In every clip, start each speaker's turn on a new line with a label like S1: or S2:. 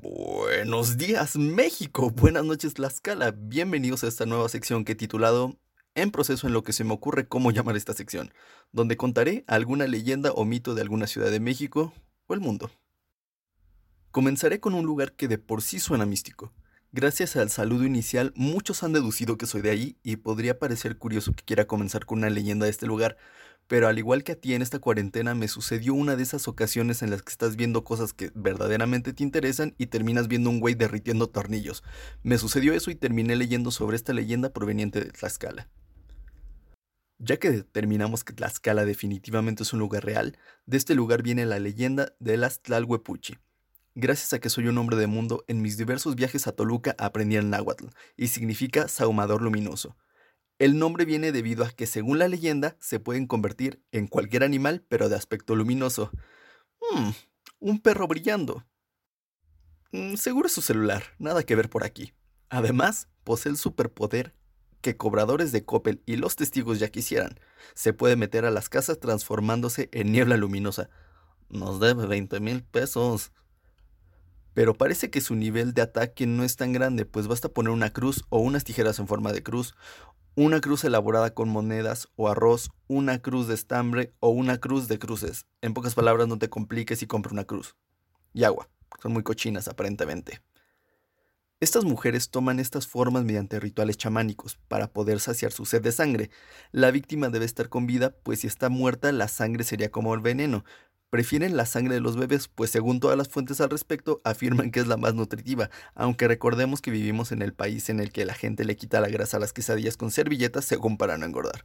S1: Buenos días México, buenas noches Tlaxcala, bienvenidos a esta nueva sección que he titulado En proceso en lo que se me ocurre cómo llamar esta sección, donde contaré alguna leyenda o mito de alguna ciudad de México o el mundo. Comenzaré con un lugar que de por sí suena místico. Gracias al saludo inicial, muchos han deducido que soy de ahí y podría parecer curioso que quiera comenzar con una leyenda de este lugar, pero al igual que a ti en esta cuarentena me sucedió una de esas ocasiones en las que estás viendo cosas que verdaderamente te interesan y terminas viendo un güey derritiendo tornillos. Me sucedió eso y terminé leyendo sobre esta leyenda proveniente de Tlaxcala. Ya que determinamos que Tlaxcala definitivamente es un lugar real, de este lugar viene la leyenda de las Tlalhuepuchi. Gracias a que soy un hombre de mundo, en mis diversos viajes a Toluca aprendí el náhuatl, y significa saumador luminoso. El nombre viene debido a que, según la leyenda, se pueden convertir en cualquier animal, pero de aspecto luminoso. Hmm, un perro brillando. Mm, seguro es su celular, nada que ver por aquí. Además, posee el superpoder que cobradores de Coppel y los testigos ya quisieran. Se puede meter a las casas transformándose en niebla luminosa. Nos debe 20 mil pesos. Pero parece que su nivel de ataque no es tan grande, pues basta poner una cruz o unas tijeras en forma de cruz, una cruz elaborada con monedas o arroz, una cruz de estambre o una cruz de cruces. En pocas palabras, no te compliques y compra una cruz. Y agua. Son muy cochinas aparentemente. Estas mujeres toman estas formas mediante rituales chamánicos para poder saciar su sed de sangre. La víctima debe estar con vida, pues si está muerta la sangre sería como el veneno, prefieren la sangre de los bebés, pues según todas las fuentes al respecto afirman que es la más nutritiva, aunque recordemos que vivimos en el país en el que la gente le quita la grasa a las quesadillas con servilletas según para no engordar.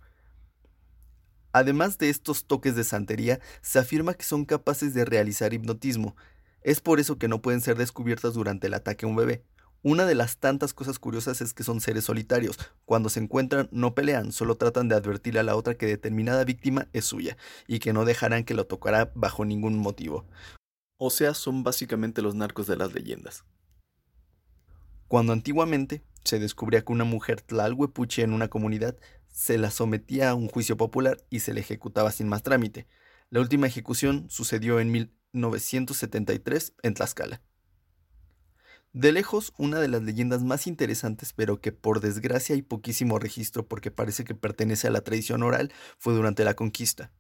S1: Además de estos toques de santería, se afirma que son capaces de realizar hipnotismo. Es por eso que no pueden ser descubiertas durante el ataque a un bebé, una de las tantas cosas curiosas es que son seres solitarios. Cuando se encuentran no pelean, solo tratan de advertirle a la otra que determinada víctima es suya y que no dejarán que lo tocara bajo ningún motivo. O sea, son básicamente los narcos de las leyendas. Cuando antiguamente se descubría que una mujer tlalhuepuche en una comunidad se la sometía a un juicio popular y se le ejecutaba sin más trámite. La última ejecución sucedió en 1973 en Tlaxcala. De lejos, una de las leyendas más interesantes, pero que por desgracia hay poquísimo registro porque parece que pertenece a la tradición oral, fue durante la conquista.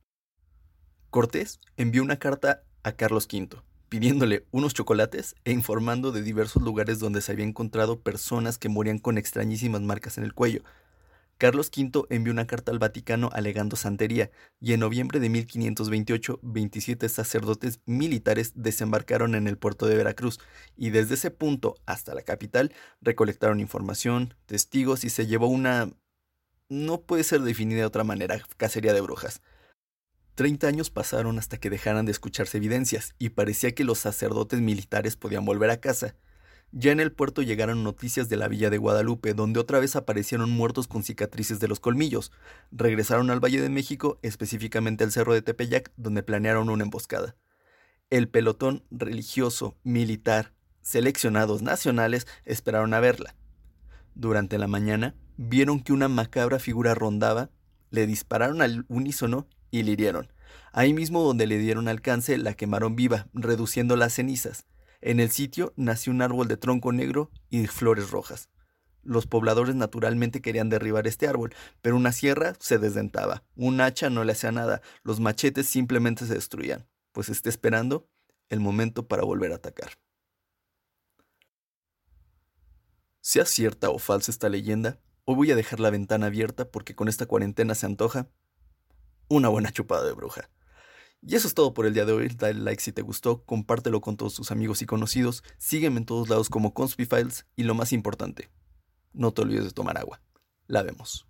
S1: Cortés envió una carta a Carlos V, pidiéndole unos chocolates e informando de diversos lugares donde se había encontrado personas que morían con extrañísimas marcas en el cuello, Carlos V envió una carta al Vaticano alegando santería, y en noviembre de 1528, 27 sacerdotes militares desembarcaron en el puerto de Veracruz, y desde ese punto hasta la capital recolectaron información, testigos y se llevó una... no puede ser definida de otra manera, cacería de brujas. Treinta años pasaron hasta que dejaran de escucharse evidencias, y parecía que los sacerdotes militares podían volver a casa, ya en el puerto llegaron noticias de la villa de Guadalupe, donde otra vez aparecieron muertos con cicatrices de los colmillos. Regresaron al Valle de México, específicamente al Cerro de Tepeyac, donde planearon una emboscada. El pelotón religioso, militar, seleccionados nacionales esperaron a verla. Durante la mañana, vieron que una macabra figura rondaba, le dispararon al unísono y le hirieron. Ahí mismo donde le dieron alcance, la quemaron viva, reduciendo las cenizas. En el sitio nació un árbol de tronco negro y flores rojas. Los pobladores naturalmente querían derribar este árbol, pero una sierra se desdentaba, un hacha no le hacía nada, los machetes simplemente se destruían, pues está esperando el momento para volver a atacar. Sea cierta o falsa esta leyenda, hoy voy a dejar la ventana abierta porque con esta cuarentena se antoja una buena chupada de bruja. Y eso es todo por el día de hoy. Dale like si te gustó, compártelo con todos tus amigos y conocidos, sígueme en todos lados como Conspifiles y lo más importante, no te olvides de tomar agua. La vemos.